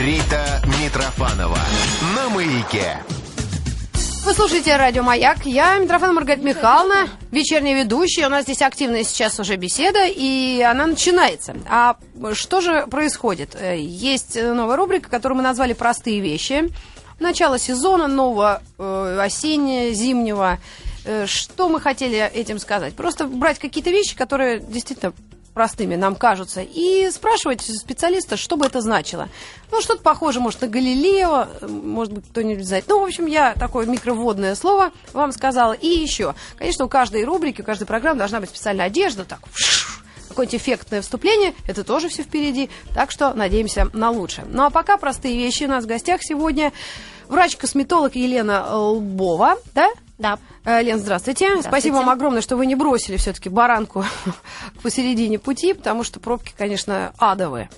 Рита Митрофанова на маяке. Вы слушаете радио «Маяк». Я Митрофан Маргарита Михайловна, вечерняя ведущая. У нас здесь активная сейчас уже беседа, и она начинается. А что же происходит? Э, есть новая рубрика, которую мы назвали «Простые вещи». Начало сезона нового, э, осеннего, зимнего. Э, что мы хотели этим сказать? Просто брать какие-то вещи, которые действительно простыми нам кажутся, и спрашивать специалиста, что бы это значило. Ну, что-то похоже, может, на Галилео, может быть, кто-нибудь знает. Ну, в общем, я такое микроводное слово вам сказала. И еще, конечно, у каждой рубрики, у каждой программы должна быть специальная одежда, так, какое-нибудь эффектное вступление, это тоже все впереди, так что надеемся на лучшее. Ну, а пока простые вещи. У нас в гостях сегодня врач-косметолог Елена Лбова, да? Да. Э, Лен, здравствуйте. здравствуйте. Спасибо вам огромное, что вы не бросили все-таки баранку посередине пути, потому что пробки, конечно, адовые.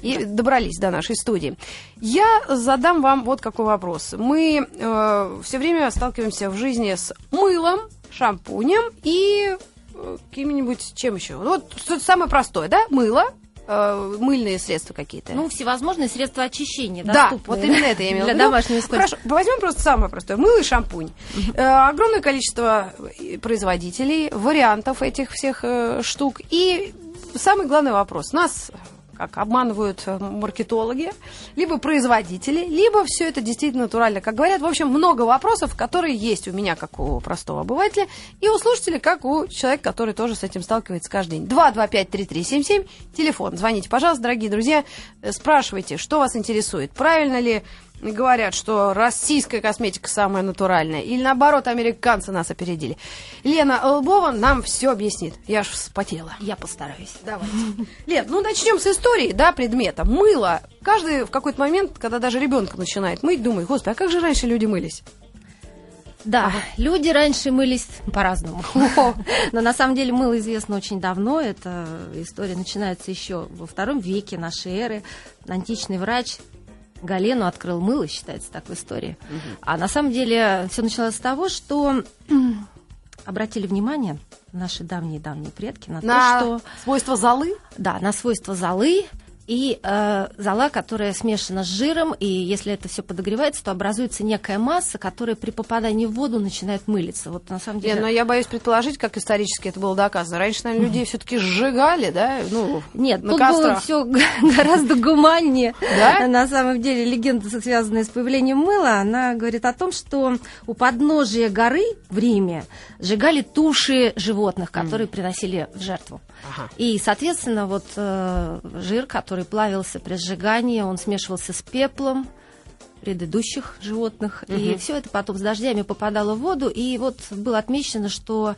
И добрались до нашей студии. Я задам вам вот какой вопрос. Мы э, все время сталкиваемся в жизни с мылом, шампунем и э, каким-нибудь чем еще. Вот самое простое, да? Мыло, э, мыльные средства какие-то? Ну, всевозможные средства очищения Да, вот именно это я имела Для домашнего Хорошо, возьмем просто самое простое. Мыло и шампунь. Э, огромное количество производителей, вариантов этих всех э, штук. И самый главный вопрос. Нас как обманывают э, маркетологи, либо производители, либо все это действительно натурально, как говорят. В общем, много вопросов, которые есть у меня, как у простого обывателя, и у слушателя, как у человека, который тоже с этим сталкивается каждый день. 225-3377, телефон. Звоните, пожалуйста, дорогие друзья, э, спрашивайте, что вас интересует. Правильно ли говорят, что российская косметика самая натуральная, или наоборот, американцы нас опередили. Лена Лбова нам все объяснит. Я аж вспотела. Я постараюсь. Давайте. Лен, ну начнем с истории, да, предмета. Мыло. Каждый в какой-то момент, когда даже ребенка начинает мыть, думает, господи, а как же раньше люди мылись? Да, ага. люди раньше мылись по-разному. Но на самом деле мыло известно очень давно. Эта история начинается еще во втором веке нашей эры. Античный врач Галену открыл мыло, считается так в истории. Угу. А на самом деле все началось с того, что обратили внимание наши давние-давние предки на, на то, что... свойства золы? Да, на свойства золы, и э, зола, которая смешана с жиром, и если это все подогревается, то образуется некая масса, которая при попадании в воду начинает мылиться. Вот на самом деле. Нет, но я боюсь предположить, как исторически это было доказано. Раньше, наверное, людей все-таки сжигали, да? Ну, Нет, на тут кострах. было все гораздо гуманнее. Да? На самом деле легенда, связанная с появлением мыла, она говорит о том, что у подножия горы в Риме сжигали туши животных, которые приносили в жертву. Ага. И, соответственно, вот э, жир, который плавился при сжигании, он смешивался с пеплом предыдущих животных, угу. и все это потом с дождями попадало в воду, и вот было отмечено, что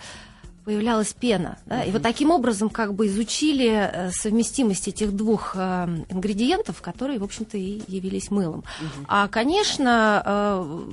появлялась пена. Да? Uh-huh. И вот таким образом как бы изучили э, совместимость этих двух э, ингредиентов, которые, в общем-то, и явились мылом. Uh-huh. А, конечно, э,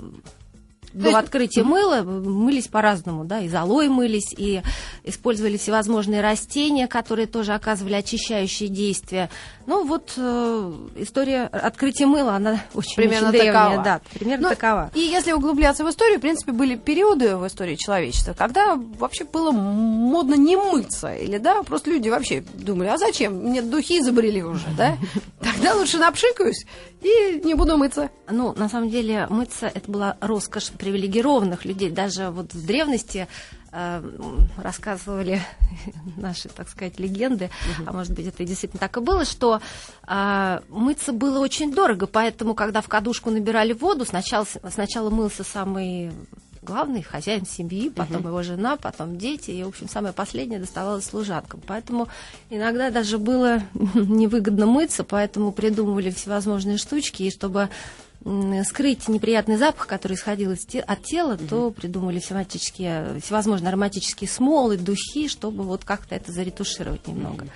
до открытия мыла мылись по-разному, да, и золой мылись, и использовали всевозможные растения, которые тоже оказывали очищающие действия. Ну вот э, история открытия мыла, она очень, примерно очень древняя, такова. да, примерно ну, такова. И если углубляться в историю, в принципе, были периоды в истории человечества, когда вообще было модно не мыться, или да, просто люди вообще думали, а зачем? Мне духи изобрели уже, да? Тогда лучше напшикаюсь и не буду мыться. Ну, на самом деле, мыться это была роскошь привилегированных людей. Даже вот в древности э, рассказывали наши, так сказать, легенды, угу. а может быть, это действительно так и было, что э, мыться было очень дорого, поэтому, когда в кадушку набирали воду, сначала, сначала мылся самый главный хозяин семьи, потом uh его жена, потом дети, и, в общем, самое последнее доставалось служанкам. Поэтому иногда даже было невыгодно мыться, поэтому придумывали всевозможные штучки, и чтобы скрыть неприятный запах, который исходил от тела, mm то придумали всевозможные, всевозможные ароматические смолы, духи, чтобы вот как-то это заретушировать немного.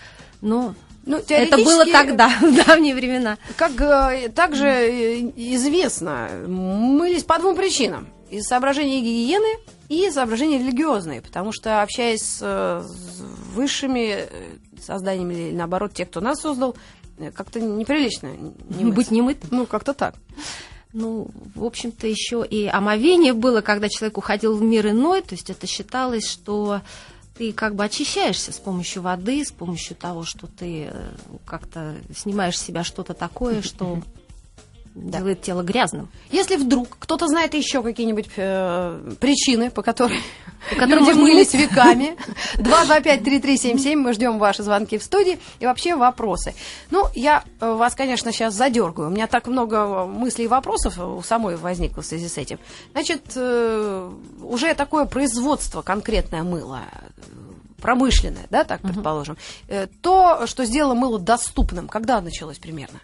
Но ну, это было тогда, в давние времена. Как э, также э, известно, мылись по двум причинам из соображений гигиены и соображений религиозные, потому что общаясь с, высшими э, созданиями или наоборот тех, кто нас создал, э, как-то неприлично не быть немыт. Ну, как-то так. Ну, в общем-то, еще и омовение было, когда человек уходил в мир иной, то есть это считалось, что ты как бы очищаешься с помощью воды, с помощью того, что ты э, как-то снимаешь с себя что-то такое, что да. делает тело грязным. Если вдруг кто-то знает еще какие-нибудь э, причины, по которым люди мылись веками, 225-3377, мы ждем ваши звонки в студии и вообще вопросы. Ну, я э, вас, конечно, сейчас задергаю. У меня так много мыслей и вопросов у самой возникло в связи с этим. Значит, э, уже такое производство конкретное мыло, промышленное, да, так предположим, угу. то, что сделало мыло доступным, когда началось примерно?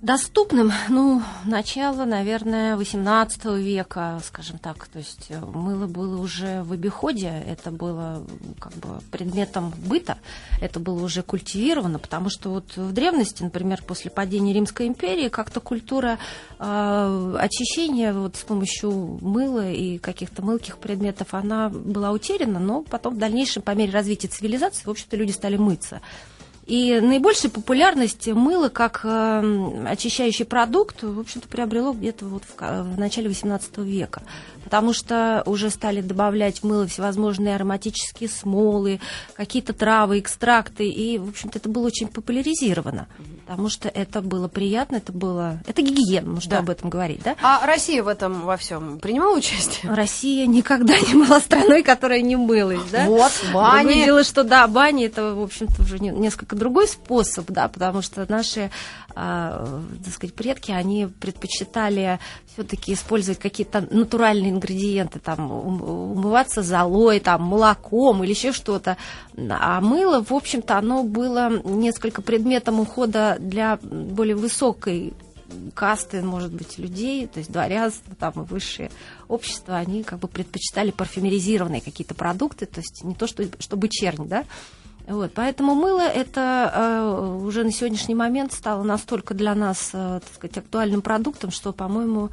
Доступным, ну, начало, наверное, 18 века, скажем так. То есть э, мыло было уже в обиходе, это было как бы предметом быта, это было уже культивировано, потому что вот в древности, например, после падения Римской империи, как-то культура э, очищения вот с помощью мыла и каких-то мылких предметов, она была утеряна, но потом в дальнейшем, по мере развития цивилизации, в общем-то, люди стали мыться. И наибольшая популярность мыла как э, очищающий продукт, в общем-то, приобрело где-то вот в начале XVIII века потому что уже стали добавлять в мыло всевозможные ароматические смолы, какие-то травы, экстракты, и, в общем-то, это было очень популяризировано, потому что это было приятно, это было... Это гигиена, нужно да. об этом говорить, да? А Россия в этом во всем принимала участие? Россия никогда не была страной, которая не мылась, да? Вот, бани. Другое дело, что, да, бани это, в общем-то, уже несколько другой способ, да, потому что наши, а, так сказать, предки, они предпочитали все-таки использовать какие-то натуральные ингредиенты, там, умываться золой, там, молоком или еще что-то. А мыло, в общем-то, оно было несколько предметом ухода для более высокой касты, может быть, людей, то есть дворянство, там и высшее общество, они как бы предпочитали парфюмеризированные какие-то продукты, то есть не то, что, чтобы чернь, да, вот, поэтому мыло это э, уже на сегодняшний момент стало настолько для нас, э, так сказать, актуальным продуктом, что, по-моему, угу.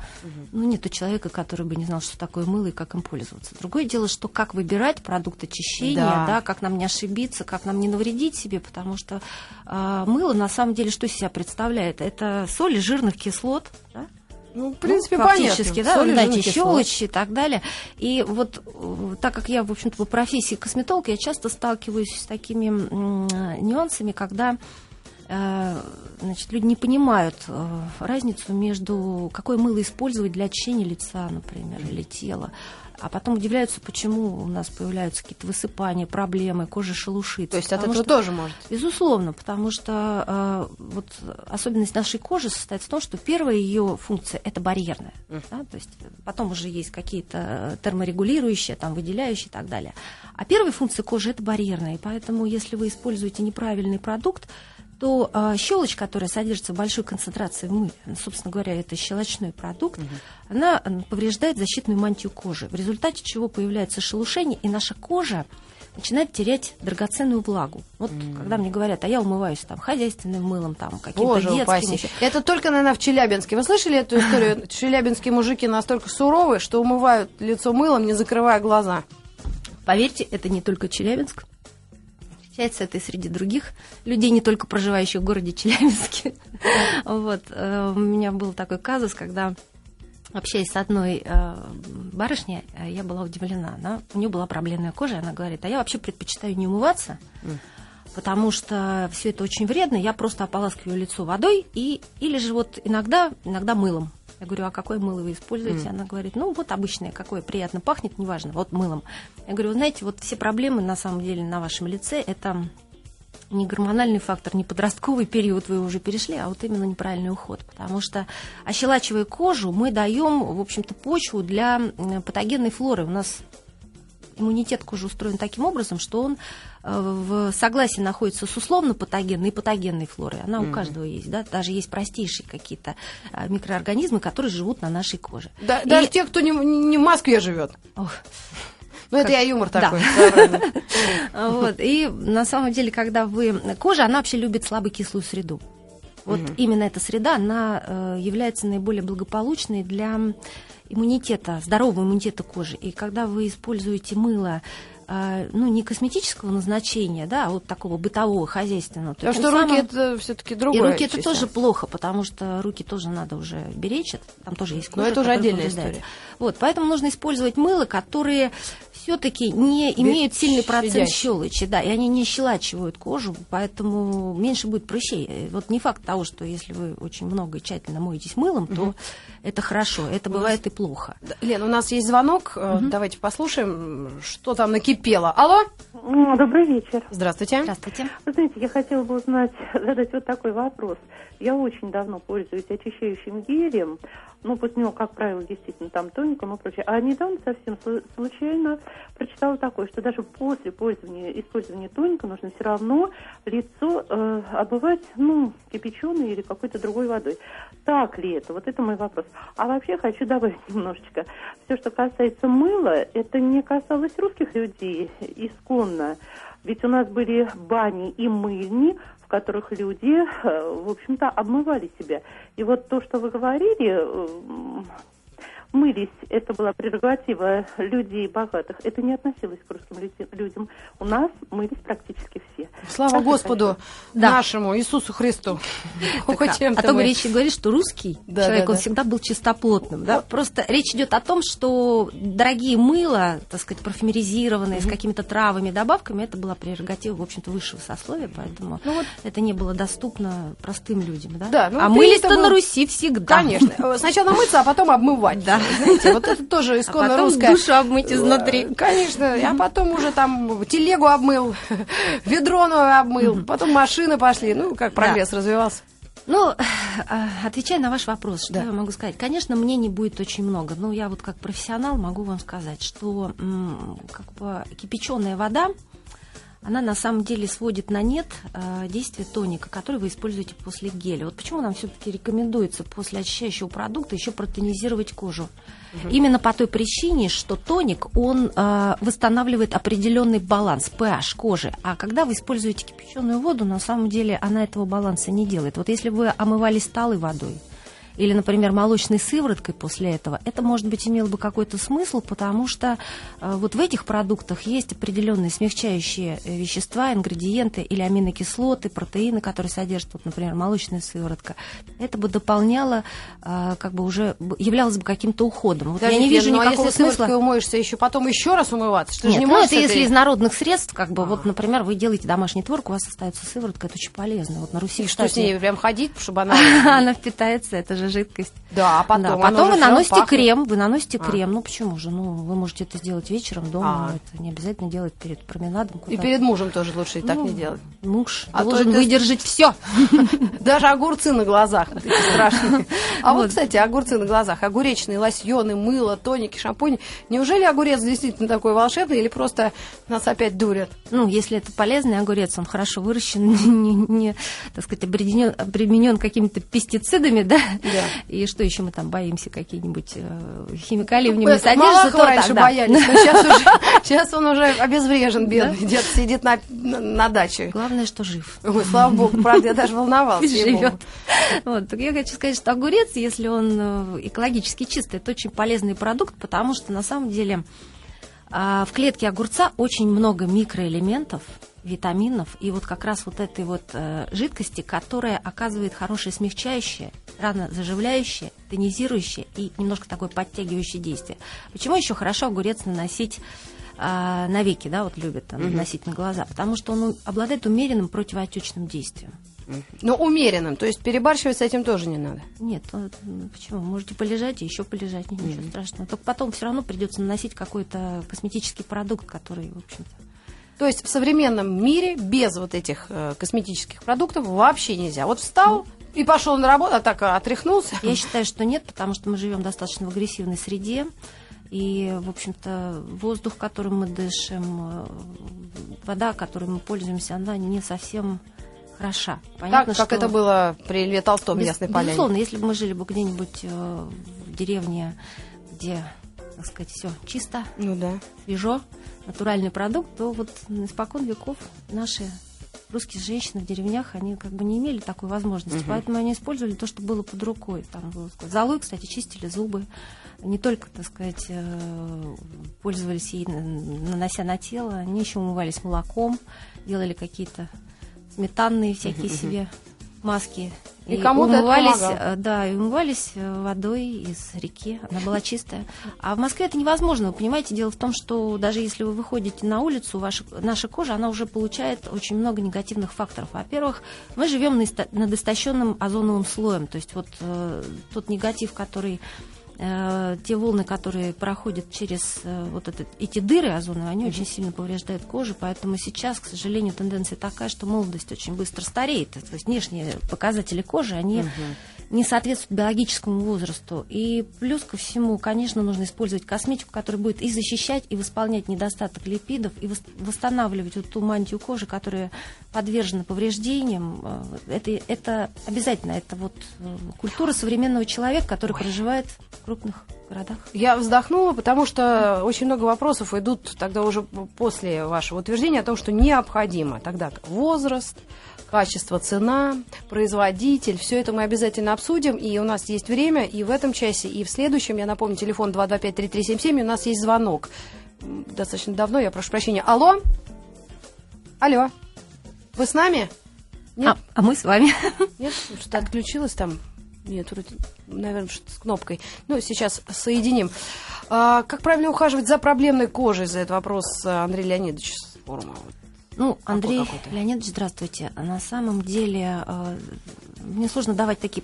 ну, нету человека, который бы не знал, что такое мыло и как им пользоваться. Другое дело, что как выбирать продукт очищения, да. Да, как нам не ошибиться, как нам не навредить себе, потому что э, мыло на самом деле что из себя представляет? Это соли жирных кислот, да? Ну, в принципе, ну, фактически, понятно. да, Соли, знаете, щелочь и так далее. И вот э, так как я, в общем-то, по профессии косметолог, я часто сталкиваюсь с такими нюансами, когда э, значит, люди не понимают э, разницу между какое мыло использовать для очищения лица, например, или тела а потом удивляются, почему у нас появляются какие-то высыпания, проблемы, кожа шелушится. То есть от этого что, тоже может? Безусловно, потому что э, вот особенность нашей кожи состоит в том, что первая ее функция это барьерная. Mm. Да, то есть потом уже есть какие-то терморегулирующие, там, выделяющие и так далее. А первая функция кожи это барьерная. И поэтому, если вы используете неправильный продукт, то э, щелочь, которая содержится в большой концентрации в мыле, собственно говоря, это щелочной продукт, угу. она повреждает защитную мантию кожи, в результате чего появляется шелушение, и наша кожа начинает терять драгоценную влагу. Вот mm. когда мне говорят, а я умываюсь там хозяйственным мылом, там каким-то детским. Упаси. Это только, наверное, в Челябинске. Вы слышали эту историю? Челябинские мужики настолько суровые, что умывают лицо мылом, не закрывая глаза. Поверьте, это не только Челябинск. Встречается это и среди других людей, не только проживающих в городе Челябинске. Вот. Э, у меня был такой казус, когда общаясь с одной э, барышней, э, я была удивлена. Она, у нее была проблемная кожа, и она говорит, а я вообще предпочитаю не умываться, потому что все это очень вредно, я просто ополаскиваю лицо водой и, или же вот иногда, иногда мылом. Я говорю, а какое мыло вы используете? Mm. Она говорит, ну вот обычное, какое приятно пахнет, неважно, вот мылом. Я говорю, вы знаете, вот все проблемы на самом деле на вашем лице это не гормональный фактор, не подростковый период вы уже перешли, а вот именно неправильный уход. Потому что, ощелачивая кожу, мы даем, в общем-то, почву для патогенной флоры. У нас иммунитет кожи устроен таким образом, что он в согласии находится с условно-патогенной и патогенной флорой. Она mm-hmm. у каждого есть, да, даже есть простейшие какие-то э, микроорганизмы, которые живут на нашей коже. Да, и... Даже те, кто не, не в Москве живет. Ох. Ну, это я юмор такой. Вот. И на самом деле, когда вы... Кожа, она вообще любит слабокислую среду. Вот угу. именно эта среда, она э, является наиболее благополучной для иммунитета, здорового иммунитета кожи. И когда вы используете мыло а, ну, не косметического назначения, да, а вот такого бытового, хозяйственного. То а что самым... руки это все-таки другое. И руки это тоже плохо, потому что руки тоже надо уже беречь, там тоже есть кожа. Но это уже отдельная история. Вот, поэтому нужно использовать мыло, которые все-таки не имеют сильный процент щелочи, да, и они не щелачивают кожу, поэтому меньше будет прыщей. Вот не факт того, что если вы очень много и тщательно моетесь мылом, угу. то это хорошо, это бывает и плохо. Лен, у нас есть звонок, угу. давайте послушаем, что там накипело. Алло? Добрый вечер. Здравствуйте. Здравствуйте. Вы знаете, я хотела бы узнать, задать вот такой вопрос. Я очень давно пользуюсь очищающим гелем, ну, после него, как правило, действительно там тоненько, но прочее. А недавно совсем случайно прочитала такое, что даже после пользования, использования тоника нужно все равно лицо э, обывать, ну, кипяченой или какой-то другой водой. Так ли это? Вот это мой вопрос. А вообще хочу добавить немножечко. Все, что касается мыла, это не касалось русских людей исконно. Ведь у нас были бани и мыльни, в которых люди, э, в общем-то, обмывали себя. И вот то, что вы говорили, э, мылись, это была прерогатива людей богатых. Это не относилось к русским людям. У нас мылись практически все. Слава так Господу да. нашему Иисусу Христу. Так, а, а то речь говорит, что русский да, человек, да, он да. всегда был чистоплотным. Да? Просто речь идет о том, что дорогие мыла, так сказать, парфюмеризированные, с какими-то травами, добавками, это была прерогатива, в общем-то, высшего сословия, поэтому ну, вот. это не было доступно простым людям. Да? Да, ну, а мылись-то был... на Руси всегда. Конечно. Сначала мыться, а потом обмывать. Да. Знаете, вот это тоже исконно а потом русская. душу обмыть изнутри. Конечно, а потом уже там телегу обмыл, ведро обмыл, потом машины пошли. Ну, как прогресс да. развивался. Ну, а, отвечая на ваш вопрос, что да. я могу сказать? Конечно, мнений будет очень много, но я вот как профессионал могу вам сказать, что как бы кипяченая вода, она на самом деле сводит на нет э, действие тоника, который вы используете после геля. Вот почему нам все-таки рекомендуется после очищающего продукта еще протонизировать кожу. Угу. Именно по той причине, что тоник, он э, восстанавливает определенный баланс pH кожи. А когда вы используете кипяченую воду, на самом деле она этого баланса не делает. Вот если вы омывались талой водой, или, например, молочной сывороткой после этого, это, может быть, имело бы какой-то смысл, потому что э, вот в этих продуктах есть определенные смягчающие э, вещества, ингредиенты или аминокислоты, протеины, которые содержат, вот, например, молочная сыворотка. Это бы дополняло, э, как бы уже являлось бы каким-то уходом. Вот я не вижу ну, никакого а если смысла. умоешься еще потом еще раз умываться, что Нет, не ну это если из народных средств, как бы, а. вот, например, вы делаете домашний творог, у вас остается сыворотка, это очень полезно. Вот на Руси, И что с ней прям ходить, чтобы она... Она впитается, это же же жидкость. Да, а потом, да, потом вы наносите пахнет. крем, вы наносите а. крем. Ну почему же? Ну, вы можете это сделать вечером дома, а. это не обязательно делать перед променадом. И перед мужем тоже лучше так ну, не делать. Муж а должен это... выдержать все. Даже огурцы на глазах страшные. А вот, кстати, огурцы на глазах, огуречные лосьоны, мыло, тоники, шампуни. Неужели огурец действительно такой волшебный или просто нас опять дурят? Ну, если это полезный огурец, он хорошо выращен, не, не так сказать, обременен какими-то пестицидами, да? Да. И что еще мы там боимся, какие-нибудь э, химикалии в нем не содержатся? то раньше тогда. боялись, но сейчас, уже, сейчас он уже обезврежен, бедный. Да? Дед сидит на, на, на даче. Главное, что жив. Ой, слава богу, правда, я даже волновалась. Живет. Вот, так я хочу сказать, что огурец, если он э, экологически чистый, это очень полезный продукт, потому что на самом деле а, в клетке огурца очень много микроэлементов, витаминов и вот как раз вот этой вот э, жидкости, которая оказывает хорошее смягчающее, рано заживляющее, тонизирующее и немножко такое подтягивающее действие. Почему еще хорошо огурец наносить э, на веки, да, вот любят там, наносить на глаза? Потому что он обладает умеренным противоотечным действием. Но умеренным, то есть перебарщивать с этим тоже не надо. Нет, почему? Можете полежать и еще полежать, ничего mm-hmm. страшного. Только потом все равно придется наносить какой-то косметический продукт, который, в общем-то, то есть в современном мире без вот этих э, косметических продуктов вообще нельзя. Вот встал и пошел на работу, а так э, отряхнулся. Я считаю, что нет, потому что мы живем достаточно в агрессивной среде. И, в общем-то, воздух, которым мы дышим, э, вода, которой мы пользуемся, она не совсем хороша. Понятно, так, как что... это было при Льве Толстом Без, Ясной Поляне. Безусловно, если бы мы жили бы где-нибудь э, в деревне, где так сказать, все чисто, ну, да. свежо, натуральный продукт, то вот испокон веков наши русские женщины в деревнях, они как бы не имели такой возможности, угу. поэтому они использовали то, что было под рукой. Там было, золой, кстати, чистили зубы, не только, так сказать, э, пользовались ей, нанося на тело, они еще умывались молоком, делали какие-то сметанные всякие угу. себе маски. И, и кому-то умывались, э, да, и умывались э, водой из реки, она была чистая. А в Москве это невозможно, вы понимаете, дело в том, что даже если вы выходите на улицу, ваша, наша кожа, она уже получает очень много негативных факторов. Во-первых, мы живем над истощенным озоновым слоем, то есть вот э, тот негатив, который э, те волны, которые проходят через э, вот этот, эти дыры озоновые, они mm-hmm. очень сильно повреждают кожу, поэтому сейчас, к сожалению, тенденция такая, что молодость очень быстро стареет, то есть внешние показатели кожи, они mm-hmm не соответствует биологическому возрасту. И плюс ко всему, конечно, нужно использовать косметику, которая будет и защищать, и восполнять недостаток липидов, и восстанавливать вот ту мантию кожи, которая подвержена повреждениям. Э, это, это обязательно, это вот э, культура современного человека, который Ой. проживает в крупных городах. Я вздохнула, потому что очень много вопросов идут тогда уже после вашего утверждения о том, что необходимо тогда возраст, качество, цена, производитель. Все это мы обязательно обсудим. И у нас есть время и в этом часе, и в следующем. Я напомню, телефон 225-3377. И у нас есть звонок. Достаточно давно, я прошу прощения. Алло? Алло? Вы с нами? Нет? А, а мы с вами. Нет? Что-то отключилось там? Нет, вроде, наверное, что-то с кнопкой. Ну, сейчас соединим. А, как правильно ухаживать за проблемной кожей? За этот вопрос Андрей Леонидович с форума. Ну, Андрей Леонидович, здравствуйте. На самом деле, э, мне сложно давать такие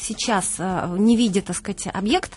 сейчас, э, не видя, так сказать, объект,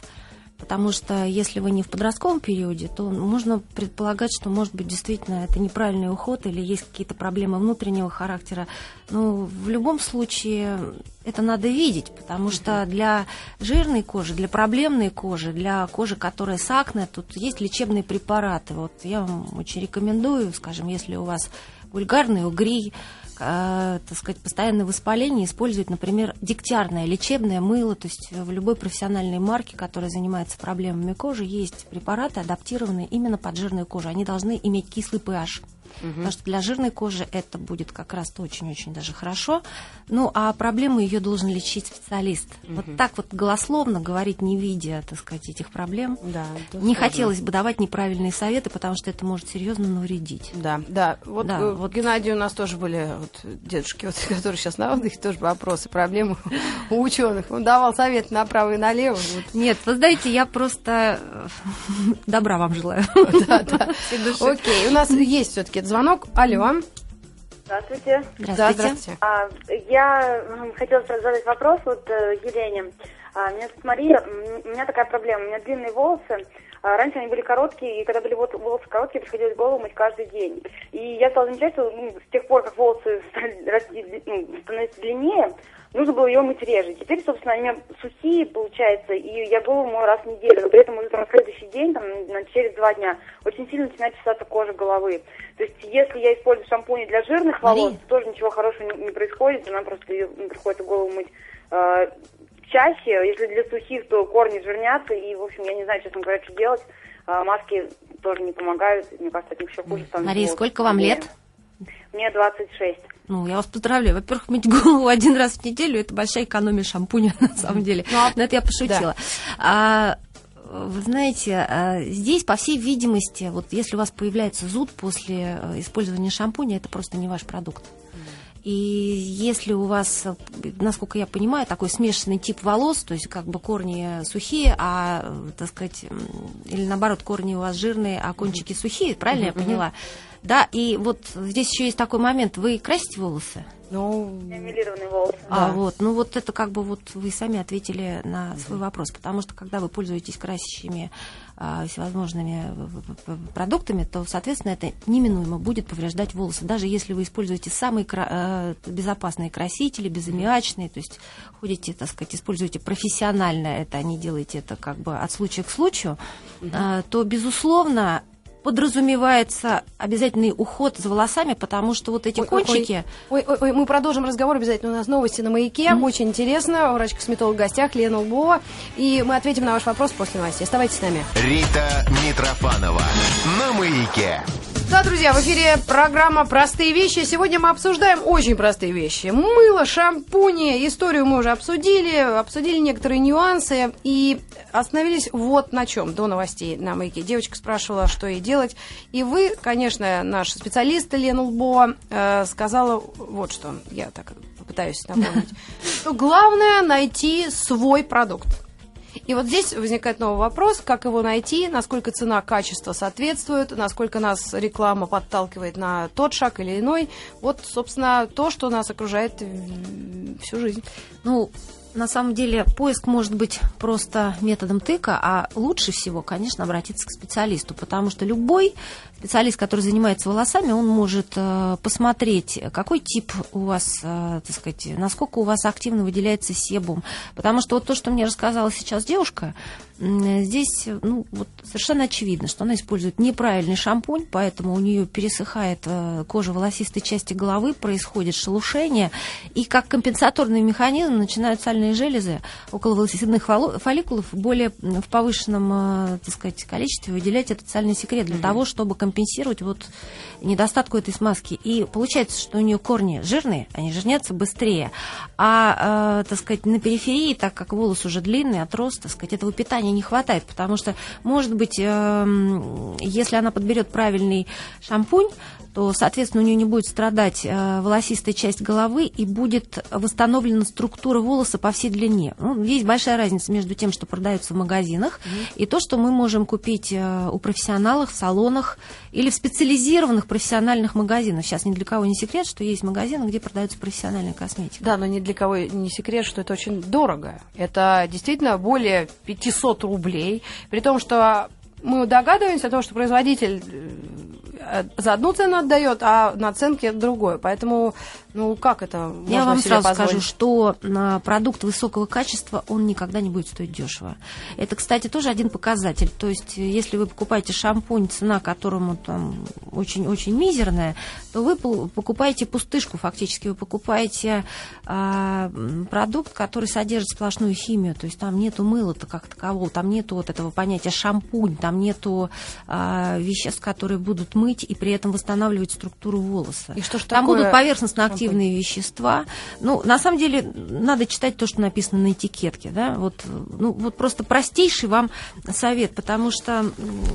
Потому что если вы не в подростковом периоде, то можно предполагать, что, может быть, действительно это неправильный уход или есть какие-то проблемы внутреннего характера. Но в любом случае это надо видеть, потому что для жирной кожи, для проблемной кожи, для кожи, которая с акне, тут есть лечебные препараты. Вот я вам очень рекомендую, скажем, если у вас вульгарный угрей, э, так сказать, постоянное воспаление использовать, например, дегтярное лечебное мыло, то есть в любой профессиональной марке, которая занимается проблемами кожи, есть препараты, адаптированные именно под жирную кожу. Они должны иметь кислый pH. Угу. Потому что для жирной кожи это будет как раз очень-очень даже хорошо. Ну, а проблему ее должен лечить специалист. Угу. Вот так вот голословно говорить, не видя, так сказать, этих проблем. Да, не сложно. хотелось бы давать неправильные советы, потому что это может серьезно навредить. Да, да. Вот, да, э, вот Геннадий у нас тоже были вот, дедушки, вот, которые сейчас на отдыхе, тоже вопросы, проблемы у ученых. Он давал совет направо и налево. Вот. Нет, вы знаете, я просто э, добра вам желаю. Да, да. Окей, у нас есть все-таки звонок. Алло. Здравствуйте. Здравствуйте. Здравствуйте. А, я хотела задать вопрос вот э, Елене. А, меня зовут Мария. У меня такая проблема. У меня длинные волосы. А, раньше они были короткие, и когда были вот волосы короткие, приходилось голову мыть каждый день. И я стала замечать, что ну, с тех пор, как волосы стали ну, становятся длиннее, нужно было ее мыть реже. Теперь, собственно, они у меня сухие, получается, и я голову мою раз в неделю, но при этом уже там, на следующий день, там, через два дня, очень сильно начинает чесаться кожа головы. То есть, если я использую шампуни для жирных волос, то тоже ничего хорошего не, не происходит, она просто ее ну, приходится голову мыть э, чаще. Если для сухих, то корни жирнятся, и, в общем, я не знаю, честно говоря, что делать. Э, маски тоже не помогают, мне кажется, от них еще хуже становится. Мария, сколько вам лет? Мне 26. Ну, я вас поздравляю. Во-первых, мыть голову один раз в неделю – это большая экономия шампуня, на самом деле. Ну, а Но это я пошутила. Да. А, вы знаете, а, здесь, по всей видимости, вот если у вас появляется зуд после э, использования шампуня, это просто не ваш продукт. И если у вас, насколько я понимаю, такой смешанный тип волос, то есть как бы корни сухие, а, так сказать, или наоборот, корни у вас жирные, а кончики сухие, правильно я поняла? Да, и вот здесь еще есть такой момент. Вы красите волосы? Ну, эмилированные волосы. А, да. вот, ну вот это как бы вот вы сами ответили на свой вопрос, потому что когда вы пользуетесь красящими а, всевозможными продуктами, то, соответственно, это неминуемо будет повреждать волосы. Даже если вы используете самые а, безопасные красители, безаммиачные, то есть ходите, так сказать, используете профессионально это, а не делаете это как бы от случая к случаю, угу. а, то, безусловно, подразумевается обязательный уход за волосами, потому что вот эти ой, кончики... Ой, ой, ой, мы продолжим разговор обязательно. У нас новости на маяке. Mm-hmm. Очень интересно. Врач-косметолог в гостях Лена Лбова. И мы ответим на ваш вопрос после новостей. Оставайтесь с нами. Рита Митрофанова на маяке. Да, друзья, в эфире программа «Простые вещи». Сегодня мы обсуждаем очень простые вещи. Мыло, шампуни, историю мы уже обсудили, обсудили некоторые нюансы и остановились вот на чем до новостей на маяке. Девочка спрашивала, что ей делать. И вы, конечно, наш специалист Лена Лбо э, сказала вот что, я так попытаюсь напомнить, главное найти свой продукт. И вот здесь возникает новый вопрос, как его найти, насколько цена, качество соответствует, насколько нас реклама подталкивает на тот шаг или иной. Вот, собственно, то, что нас окружает всю жизнь. Ну, на самом деле поиск может быть просто методом тыка, а лучше всего, конечно, обратиться к специалисту, потому что любой специалист, который занимается волосами, он может э, посмотреть, какой тип у вас, э, так сказать, насколько у вас активно выделяется себум. Потому что вот то, что мне рассказала сейчас девушка, здесь ну, вот совершенно очевидно, что она использует неправильный шампунь, поэтому у нее пересыхает э, кожа волосистой части головы, происходит шелушение, и как компенсаторный механизм начинают сальные железы около волосяных фолликулов более в повышенном так сказать, количестве выделять этот сальный секрет для mm-hmm. того, чтобы компенсировать вот недостатку этой смазки. И получается, что у нее корни жирные, они жирнятся быстрее. А, э, так сказать, на периферии, так как волос уже длинный, отрос, так сказать, этого питания не хватает, потому что, может быть, э, если она подберет правильный шампунь, то, соответственно, у нее не будет страдать э, волосистая часть головы и будет восстановлена структура волоса по всей длине. Ну, есть большая разница между тем, что продается в магазинах, mm-hmm. и то, что мы можем купить э, у профессионалов в салонах или в специализированных профессиональных магазинах. Сейчас ни для кого не секрет, что есть магазины, где продается профессиональная косметика. Да, но ни для кого не секрет, что это очень дорого. Это действительно более 500 рублей, при том, что мы догадываемся о том, что производитель Э, за одну цену отдает, а наценки другое. Поэтому, ну, как это Я вам сразу позволить? скажу, что на продукт высокого качества он никогда не будет стоить дешево. Это, кстати, тоже один показатель. То есть, если вы покупаете шампунь, цена которому там очень-очень мизерная, то вы покупаете пустышку фактически. Вы покупаете а, продукт, который содержит сплошную химию. То есть, там нету мыла-то как такового, там нету вот этого понятия шампунь, там нету а, веществ, которые будут мыть и при этом восстанавливать структуру волоса. И что ж Там такое? будут поверхностно-активные вещества. Ну, на самом деле, надо читать то, что написано на этикетке. Да? Вот, ну, вот просто простейший вам совет, потому что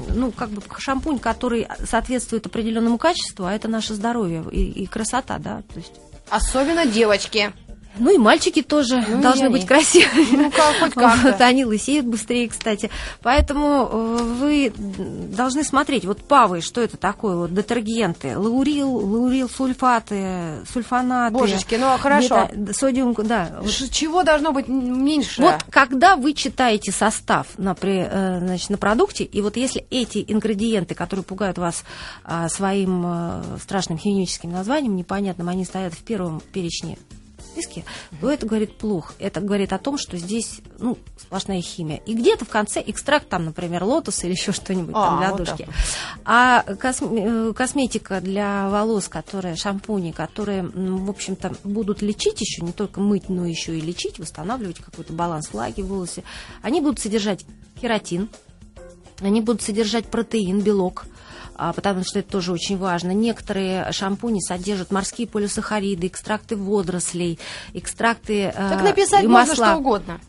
ну, как бы шампунь, который соответствует определенному качеству, а это наше здоровье и, и красота, да, то есть Особенно девочки. Ну и мальчики тоже ну, должны быть красивыми. Ну, как, хоть как вот, Они лысеют быстрее, кстати. Поэтому э, вы должны смотреть. Вот павы, что это такое? Вот детергенты. Лаурил, лаурил сульфаты, сульфанаты. Божечки, ну хорошо. Бета, содиум, да. Вот. Чего должно быть меньше? Вот когда вы читаете состав на, э, значит, на продукте, и вот если эти ингредиенты, которые пугают вас а, своим а, страшным химическим названием, непонятным, они стоят в первом перечне списке, то это говорит плохо. Это говорит о том, что здесь ну, сплошная химия. И где-то в конце экстракт, там, например, лотос или еще что-нибудь а, там для вот душки. А косме- э, косметика для волос, которые, шампуни, которые, в общем-то, будут лечить еще, не только мыть, но еще и лечить, восстанавливать какой-то баланс влаги в волосе, они будут содержать кератин, они будут содержать протеин, белок, потому что это тоже очень важно. Некоторые шампуни содержат морские полисахариды, экстракты водорослей, экстракты э, Так написать можно что угодно.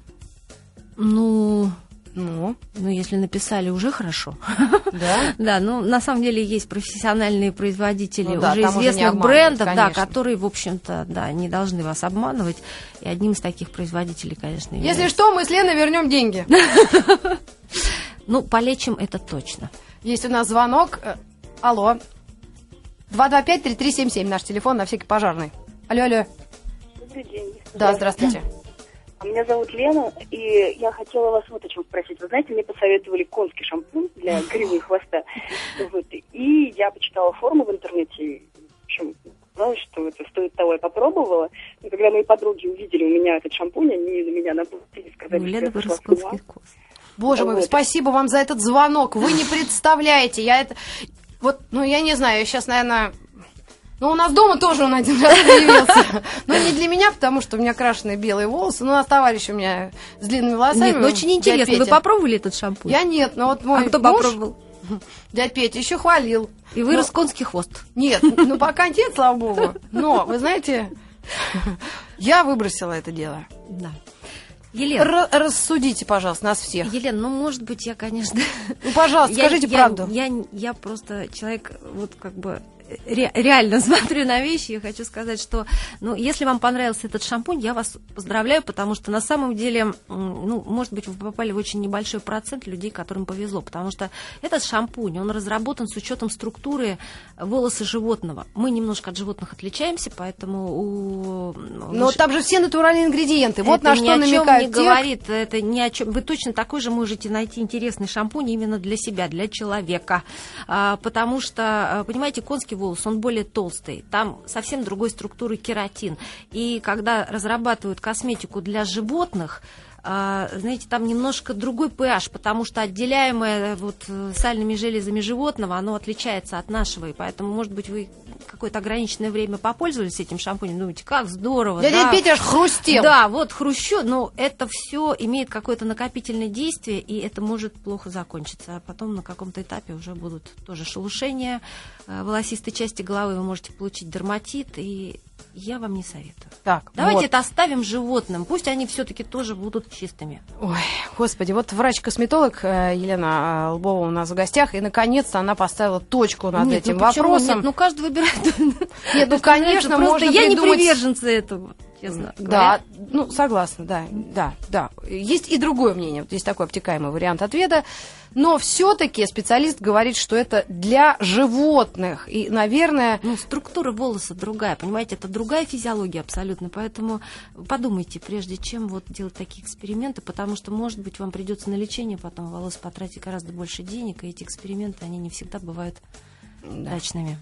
Ну, ну, ну, если написали, уже хорошо. Да? да, ну, на самом деле есть профессиональные производители ну, да, уже известных уже брендов, конечно. да, которые, в общем-то, да, не должны вас обманывать. И одним из таких производителей, конечно, является... Если что, мы с Леной вернем деньги. Ну, полечим это точно. Есть у нас звонок. Э, алло. 225-3377 наш телефон на всякий пожарный. Алло, алло. Добрый день. Да, здравствуйте. Меня зовут Лена, и я хотела вас вот о чем спросить. Вы знаете, мне посоветовали конский шампунь для гривы и хвоста. Вот. И я почитала форму в интернете. В общем, знала, что это стоит того, я попробовала. Но когда мои подруги увидели у меня этот шампунь, они на меня напустили, сказали, ну, Лена Боровского Боже мой, спасибо вам за этот звонок. Вы не представляете, я это... Вот, ну, я не знаю, я сейчас, наверное... Ну, у нас дома тоже он один раз появился. Но не для меня, потому что у меня крашеные белые волосы. Ну, у нас товарищ у меня с длинными волосами. Нет, ну, очень интересно. Вы попробовали этот шампунь? Я нет, но вот мой А кто муж, попробовал? Дядь Петя еще хвалил. И вырос Но... конский хвост. Нет, ну пока нет, слава богу. Но, вы знаете, я выбросила это дело. Да. Елена. рассудите, пожалуйста, нас всех. Елена, ну, может быть, я, конечно... Ну, пожалуйста, скажите я, правду. Я, я, я просто человек, вот как бы ре, реально смотрю на вещи и хочу сказать, что ну, если вам понравился этот шампунь, я вас поздравляю, потому что на самом деле, ну, может быть, вы попали в очень небольшой процент людей, которым повезло, потому что этот шампунь, он разработан с учетом структуры волоса животного. Мы немножко от животных отличаемся, поэтому у... Но там же все натуральные ингредиенты. Вот это на что намекают. не тех... говорит, это ни о чем. Вы точно такой же можете найти интересный шампунь именно для себя, для человека. А, потому что, а, понимаете, конский волос, он более толстый, там совсем другой структуры кератин. И когда разрабатывают косметику для животных, а, знаете, там немножко другой pH, потому что отделяемое вот э, сальными железами животного, оно отличается от нашего, и поэтому, может быть, вы какое-то ограниченное время попользовались этим шампунем, думаете, как здорово, Дядя да? Петя аж хрустел. Да, вот хрущу, но это все имеет какое-то накопительное действие, и это может плохо закончиться, а потом на каком-то этапе уже будут тоже шелушения э, волосистой части головы, вы можете получить дерматит, и я вам не советую. Так, Давайте вот. это оставим животным. Пусть они все-таки тоже будут чистыми. Ой, господи, вот врач-косметолог э, Елена э, Лбова у нас в гостях, и наконец-то она поставила точку над нет, этим ну вопросом. Нет, ну каждый выбирает. Нет, ну конечно, можно я не приверженца этого честно Да, ну, согласна, да, да, да. Есть и другое мнение, вот есть такой обтекаемый вариант ответа, но все-таки специалист говорит, что это для животных, и, наверное... Ну, структура волоса другая, понимаете, это другая физиология абсолютно, поэтому подумайте, прежде чем вот делать такие эксперименты, потому что, может быть, вам придется на лечение потом волос потратить гораздо больше денег, и эти эксперименты, они не всегда бывают удачными.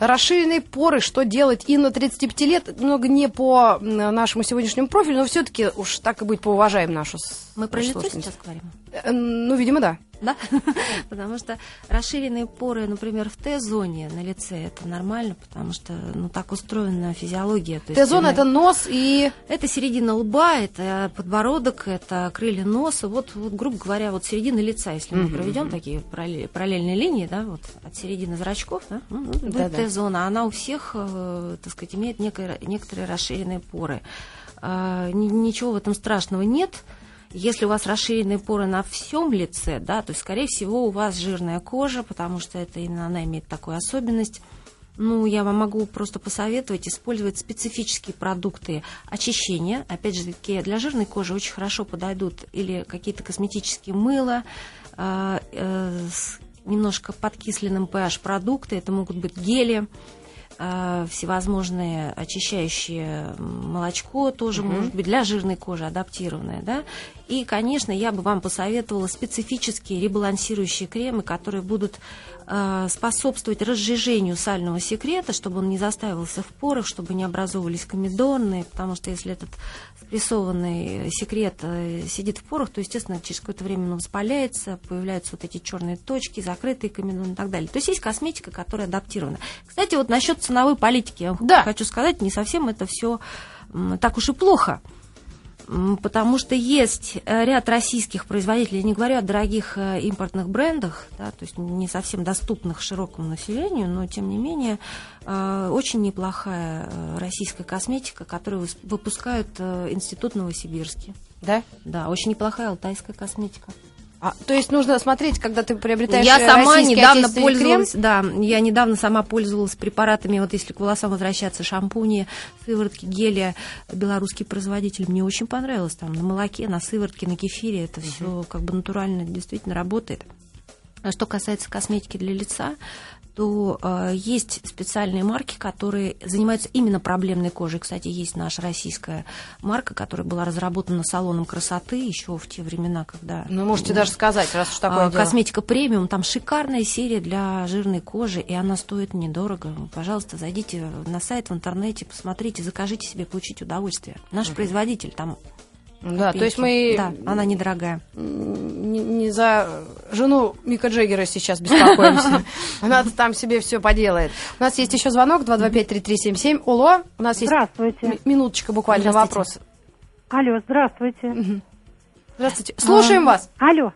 Расширенные поры, что делать? Инна 35 лет, много не по нашему сегодняшнему профилю, но все-таки уж так и быть, поуважаем нашу Мы про лицо сейчас говорим? Э, ну, видимо, да да? потому что расширенные поры, например, в Т-зоне на лице, это нормально, потому что, ну, так устроена физиология. Т-зона – это нос и… Это середина лба, это подбородок, это крылья носа, вот, вот грубо говоря, вот середина лица, если мы проведем такие параллельные линии, да, вот от середины зрачков, да, ну, будет Т-зона, она у всех, э, так сказать, имеет некоторые расширенные поры. А, ничего в этом страшного нет, если у вас расширенные поры на всем лице, да, то, скорее всего, у вас жирная кожа, потому что это именно она имеет такую особенность. Ну, я вам могу просто посоветовать использовать специфические продукты очищения. Опять же, таки, для жирной кожи очень хорошо подойдут или какие-то косметические мыла, э, э, с немножко подкисленным pH продукты, это могут быть гели, всевозможные очищающие молочко тоже угу. может быть для жирной кожи адаптированное, да. И, конечно, я бы вам посоветовала специфические ребалансирующие кремы, которые будут способствовать разжижению сального секрета, чтобы он не застаивался в порах, чтобы не образовывались комедонные, потому что если этот спрессованный секрет э, сидит в порах, то, естественно, через какое-то время он воспаляется, появляются вот эти черные точки, закрытые комедоны и так далее. То есть есть косметика, которая адаптирована. Кстати, вот насчет ценовой политики, я да. хочу сказать, не совсем это все так уж и плохо потому что есть э, ряд российских производителей, я не говорю о дорогих э, импортных брендах, да, то есть не совсем доступных широкому населению, но тем не менее э, очень неплохая российская косметика, которую выпускают Институт Новосибирский. Да? Да, очень неплохая алтайская косметика. А, то есть нужно смотреть, когда ты приобретаешь Я сама недавно пользовалась, крем? да, я недавно сама пользовалась препаратами, вот если к волосам возвращаться, шампуни, сыворотки, гели, белорусский производитель, мне очень понравилось, там, на молоке, на сыворотке, на кефире, это угу. все как бы натурально действительно работает. А что касается косметики для лица, то э, есть специальные марки, которые занимаются именно проблемной кожей. Кстати, есть наша российская марка, которая была разработана салоном красоты еще в те времена, когда... Ну, можете даже сказать, раз уж такое э, Косметика премиум, там шикарная серия для жирной кожи, и она стоит недорого. Пожалуйста, зайдите на сайт в интернете, посмотрите, закажите себе, получите удовольствие. Наш uh производитель там да, то есть мы... Да, она недорогая. Не, не за жену Мика Джеггера сейчас беспокоимся. Она там себе все поделает. У нас есть еще звонок 225-3377. Оло, у нас есть... Здравствуйте. Минуточка буквально вопрос. Алло, здравствуйте. Здравствуйте. Слушаем вас. Алло.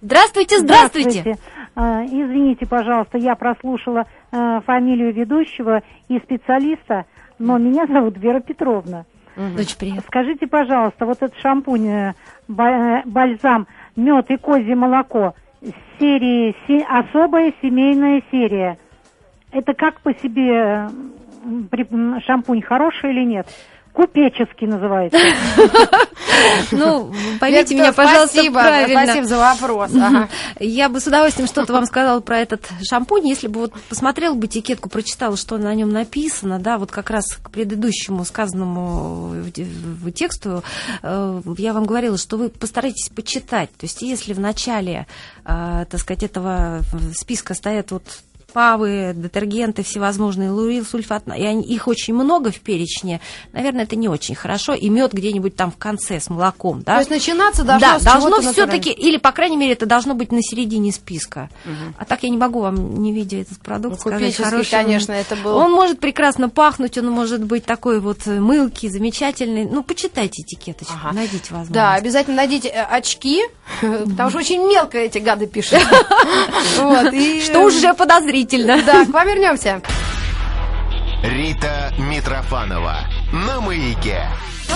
Здравствуйте, здравствуйте. здравствуйте. А, извините, пожалуйста, я прослушала э, фамилию ведущего и специалиста, но меня зовут Вера Петровна. Дочь, привет. Скажите, пожалуйста, вот этот шампунь, э, э, бальзам, мед и козье молоко, серии, особая семейная серия. Это как по себе шампунь хороший или нет? Купеческий называется. Ну, поймите меня, пожалуйста, правильно. Спасибо за вопрос. Я бы с удовольствием что-то вам сказала про этот шампунь, если бы вот посмотрела бы этикетку, прочитала, что на нем написано, да, вот как раз к предыдущему сказанному тексту, э, я вам говорила, что вы постарайтесь почитать. То есть, если в начале, э, так сказать, этого списка стоят вот павы, детергенты всевозможные, лурил, сульфат, и они, их очень много в перечне, наверное, это не очень хорошо, и мед где-нибудь там в конце с молоком, да? То есть начинаться должно да, с должно все-таки, или, по крайней мере, это должно быть на середине списка. Угу. А так я не могу вам, не видя этот продукт, ну, сказать, хороший. конечно, это был... Он может прекрасно пахнуть, он может быть такой вот мылкий, замечательный. Ну, почитайте этикеточку, ага. найдите возможность. Да, обязательно найдите э, очки, потому что очень мелко эти гады пишут. Что уже подозрительно. Да, к вам вернемся. Рита Митрофанова на маяке.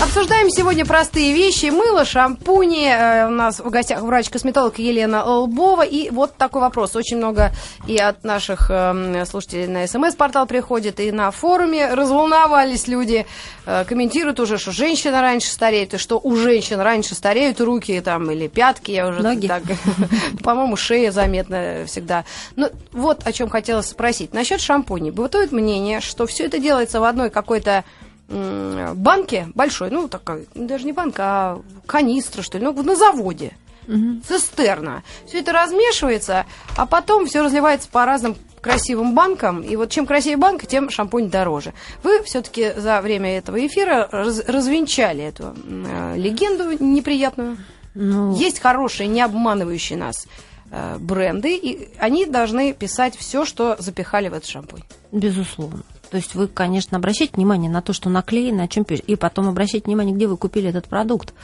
Обсуждаем сегодня простые вещи. Мыло, шампуни. Э, у нас в гостях врач-косметолог Елена Лбова. И вот такой вопрос. Очень много и от наших э, слушателей на СМС-портал приходит, и на форуме разволновались люди. Э, комментируют уже, что женщина раньше стареет, и что у женщин раньше стареют руки там или пятки. Я уже Ноги. так, по-моему, шея заметна всегда. Ну, вот о чем хотелось спросить. Насчет шампуней. Бытует мнение, что все это делается в одной какой-то банке большой, ну, такой, даже не банка, а канистра, что ли, ну, на заводе. Угу. Цистерна. Все это размешивается, а потом все разливается по разным красивым банкам. И вот чем красивее банк, тем шампунь дороже. Вы все-таки за время этого эфира раз, развенчали эту э, легенду неприятную. Ну... Есть хорошие, не обманывающие нас э, бренды, и они должны писать все, что запихали в этот шампунь. Безусловно. То есть вы, конечно, обращайте внимание на то, что наклеено, о чем пишет, и потом обращайте внимание, где вы купили этот продукт.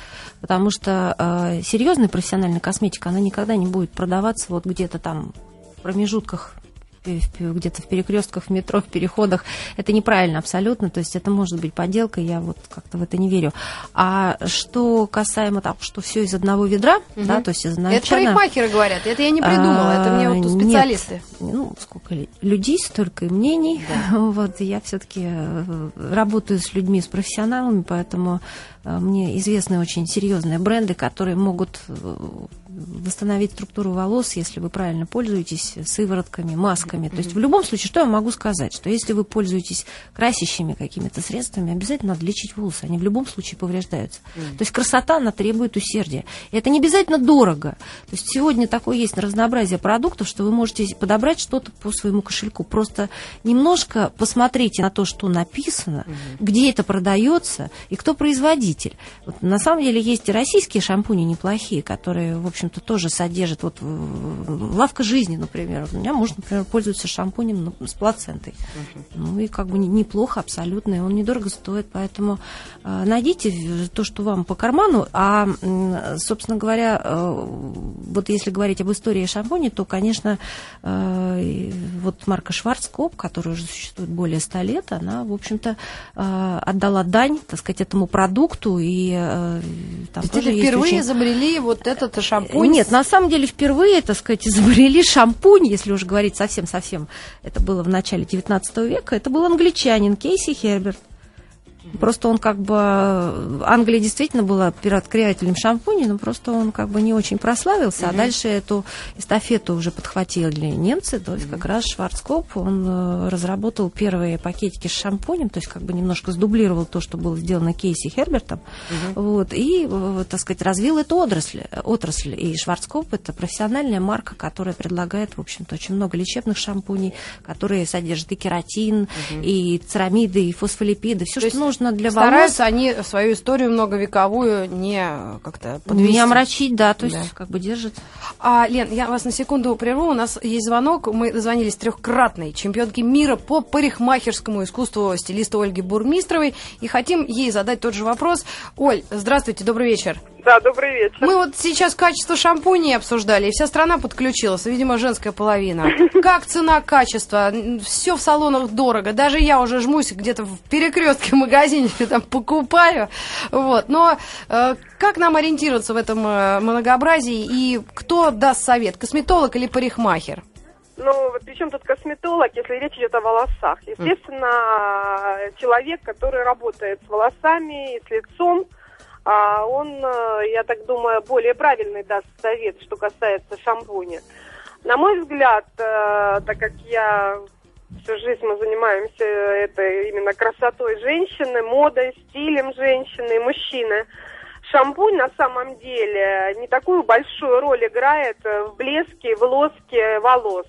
Потому что э, серьезная профессиональная косметика, она никогда не будет продаваться вот где-то там в промежутках где-то в перекрестках, в метро, в переходах. Это неправильно абсолютно, то есть это может быть подделка, я вот как-то в это не верю. А что касаемо того, что все из одного ведра, угу. да, то есть изначально... Это парикмахеры говорят, это я не придумала, а, это мне вот специалисты. Нет, ну, сколько людей, столько и мнений. Да. Вот, я все-таки э, работаю с людьми, с профессионалами, поэтому э, мне известны очень серьезные бренды, которые могут э, восстановить структуру волос, если вы правильно пользуетесь сыворотками, масками. То есть в любом случае, что я могу сказать? Что если вы пользуетесь красящими какими-то средствами, обязательно надо лечить волосы. Они в любом случае повреждаются. То есть красота, она требует усердия. И это не обязательно дорого. То есть сегодня такое есть разнообразие продуктов, что вы можете подобрать что-то по своему кошельку. Просто немножко посмотрите на то, что написано, где это продается и кто производитель. Вот, на самом деле есть и российские шампуни неплохие, которые, в общем-то, тоже содержит. Вот лавка жизни, например. У меня можно, например, пользоваться шампунем с плацентой. Uh-huh. Ну и как бы неплохо абсолютно, и он недорого стоит. Поэтому э, найдите то, что вам по карману. А, собственно говоря, э, вот если говорить об истории шампуня, то, конечно, э, вот марка Шварцкоп, которая уже существует более ста лет, она, в общем-то, отдала дань, так сказать, этому продукту. И там То тоже впервые очень... изобрели вот этот шампунь шампунь? Нет, на самом деле впервые, так сказать, изобрели шампунь, если уж говорить совсем-совсем. Это было в начале 19 века. Это был англичанин Кейси Херберт. Просто он как бы... Англия действительно была первооткрывателем шампуней, но просто он как бы не очень прославился. Mm-hmm. А дальше эту эстафету уже подхватили немцы. То есть mm-hmm. как раз Шварцкоп, он э, разработал первые пакетики с шампунем, то есть как бы немножко сдублировал то, что было сделано Кейси Хербертом. Mm-hmm. Вот, и, э, так сказать, развил эту отрасль. отрасль. И Шварцкоп – это профессиональная марка, которая предлагает, в общем-то, очень много лечебных шампуней, которые содержат и кератин, mm-hmm. и церамиды, и фосфолипиды, все, что нужно нужно для Стараются волос... они свою историю многовековую не как-то подвести. Не омрачить, да, то есть да. как бы держит. А, Лен, я вас на секунду прерву. У нас есть звонок. Мы дозвонились трехкратной чемпионке мира по парикмахерскому искусству стилиста Ольги Бурмистровой и хотим ей задать тот же вопрос. Оль, здравствуйте, добрый вечер. Да, добрый вечер. Мы вот сейчас качество шампуней обсуждали, и вся страна подключилась, видимо, женская половина. Как цена, качество, все в салонах дорого. Даже я уже жмусь где-то в перекрестке магазине там покупаю. Вот. Но э, как нам ориентироваться в этом э, многообразии и кто даст совет, косметолог или парикмахер? Ну, при чем тут косметолог, если речь идет о волосах? Естественно, человек, который работает с волосами и с лицом, а он, э, я так думаю, более правильный даст совет, что касается шампуня. На мой взгляд, э, так как я всю жизнь мы занимаемся это именно красотой женщины, модой, стилем женщины и мужчины, шампунь на самом деле не такую большую роль играет в блеске, в лоске волос.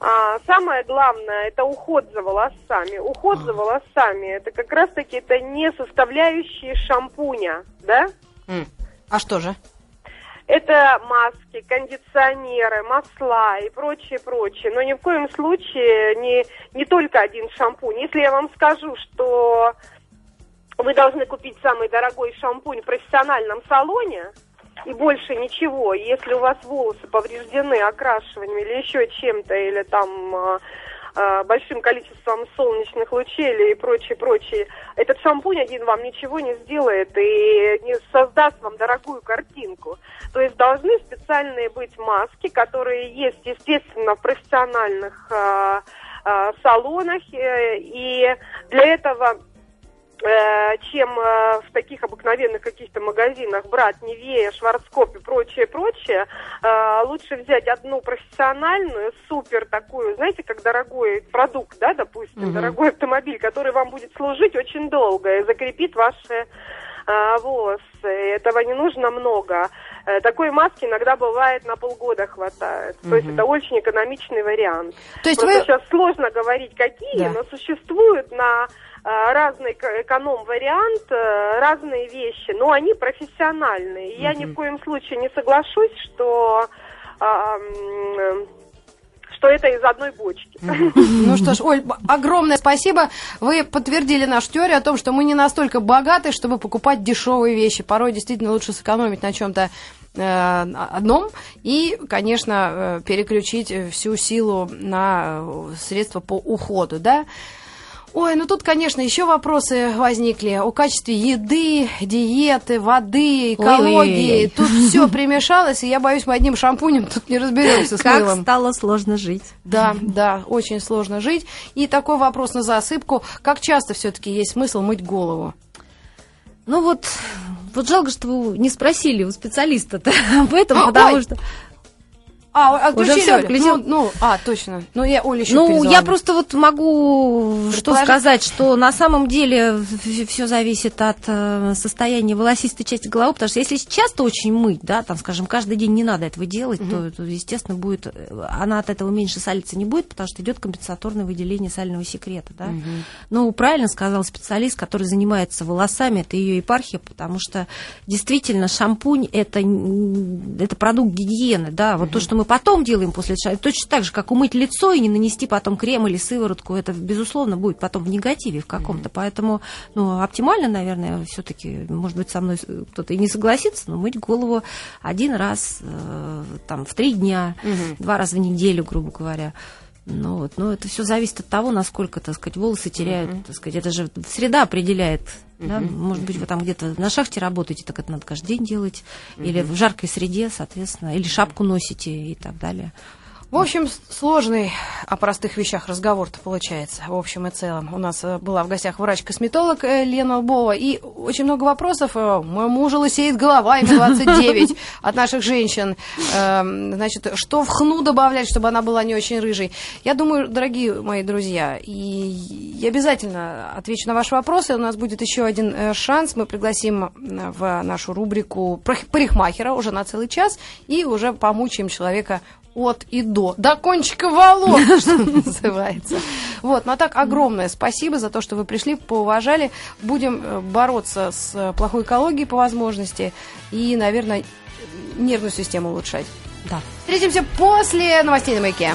А, самое главное это уход за волосами. Уход за волосами это как раз таки это не составляющие шампуня, да? А что же? Это маски, кондиционеры, масла и прочее, прочее. Но ни в коем случае не, не только один шампунь. Если я вам скажу, что вы должны купить самый дорогой шампунь в профессиональном салоне, и больше ничего. Если у вас волосы повреждены окрашиванием или еще чем-то, или там а, большим количеством солнечных лучей или прочее, прочее, этот шампунь один вам ничего не сделает и не создаст вам дорогую картинку. То есть должны специальные быть маски, которые есть, естественно, в профессиональных э, э, салонах, э, и для этого Э, чем э, в таких обыкновенных каких-то магазинах брать Невея, Шварцкоп и прочее, прочее, э, лучше взять одну профессиональную, супер такую, знаете, как дорогой продукт, да, допустим, угу. дорогой автомобиль, который вам будет служить очень долго и закрепит ваши волосы. Этого не нужно много. Такой маски иногда бывает на полгода хватает. Угу. То есть это очень экономичный вариант. То есть Просто вы... сейчас сложно говорить какие, да. но существуют на Э, разный эконом-вариант, э, разные вещи, но они профессиональные. Я ни в коем случае не соглашусь, что а, что это из одной бочки. Ну что ж, Оль, огромное спасибо. Вы подтвердили нашу теорию о том, что мы не настолько богаты, чтобы покупать дешевые вещи. Порой действительно лучше сэкономить на чем-то э, одном и, конечно, переключить всю силу на средства по уходу, да. Ой, ну тут, конечно, еще вопросы возникли о качестве еды, диеты, воды, экологии. Ой. Тут все примешалось, и я боюсь, мы одним шампунем тут не разберемся с как мылом. стало сложно жить. Да, да, очень сложно жить. И такой вопрос на засыпку. Как часто все-таки есть смысл мыть голову? Ну вот, вот жалко, что вы не спросили у специалиста-то об этом, потому Ой. что... А, отключили, Уже все, включил. Ну, ну, а, точно. Ну, я Оля еще Ну, я просто вот могу что сказать, что на самом деле все зависит от э, состояния волосистой части головы, потому что если часто очень мыть, да, там, скажем, каждый день не надо этого делать, угу. то, то, естественно, будет, э, она от этого меньше салиться не будет, потому что идет компенсаторное выделение сального секрета, да. Угу. Ну, правильно сказал специалист, который занимается волосами, это ее епархия, потому что действительно шампунь это, это продукт гигиены, да, вот угу. то, что мы потом делаем после шампуня, точно так же, как умыть лицо и не нанести потом крем или сыворотку, это, безусловно, будет потом в негативе в каком-то. Mm-hmm. Поэтому, ну, оптимально, наверное, все-таки, может быть, со мной кто-то и не согласится, но мыть голову один раз, э, там, в три дня, mm-hmm. два раза в неделю, грубо говоря. Ну, вот, но это все зависит от того, насколько, так сказать, волосы теряют, mm-hmm. так сказать, это же среда определяет. Mm-hmm. Да? Может быть, вы там где-то на шахте работаете, так это надо каждый день делать, mm-hmm. или в жаркой среде, соответственно, или шапку носите и так далее. В общем, сложный о простых вещах разговор-то получается, в общем и целом. У нас э, была в гостях врач-косметолог э, Лена Лбова, и очень много вопросов. Э, мой муж лысеет голова, ему 29, от наших женщин. Эм, значит, что в хну добавлять, чтобы она была не очень рыжей? Я думаю, дорогие мои друзья, и я обязательно отвечу на ваши вопросы. У нас будет еще один шанс. Мы пригласим в нашу рубрику парикмахера уже на целый час и уже помучаем человека от и до, до кончика волос, что называется. Вот, ну а так огромное спасибо за то, что вы пришли, поуважали. Будем э, бороться с э, плохой экологией по возможности и, наверное, нервную систему улучшать. Да. Встретимся после новостей на маяке.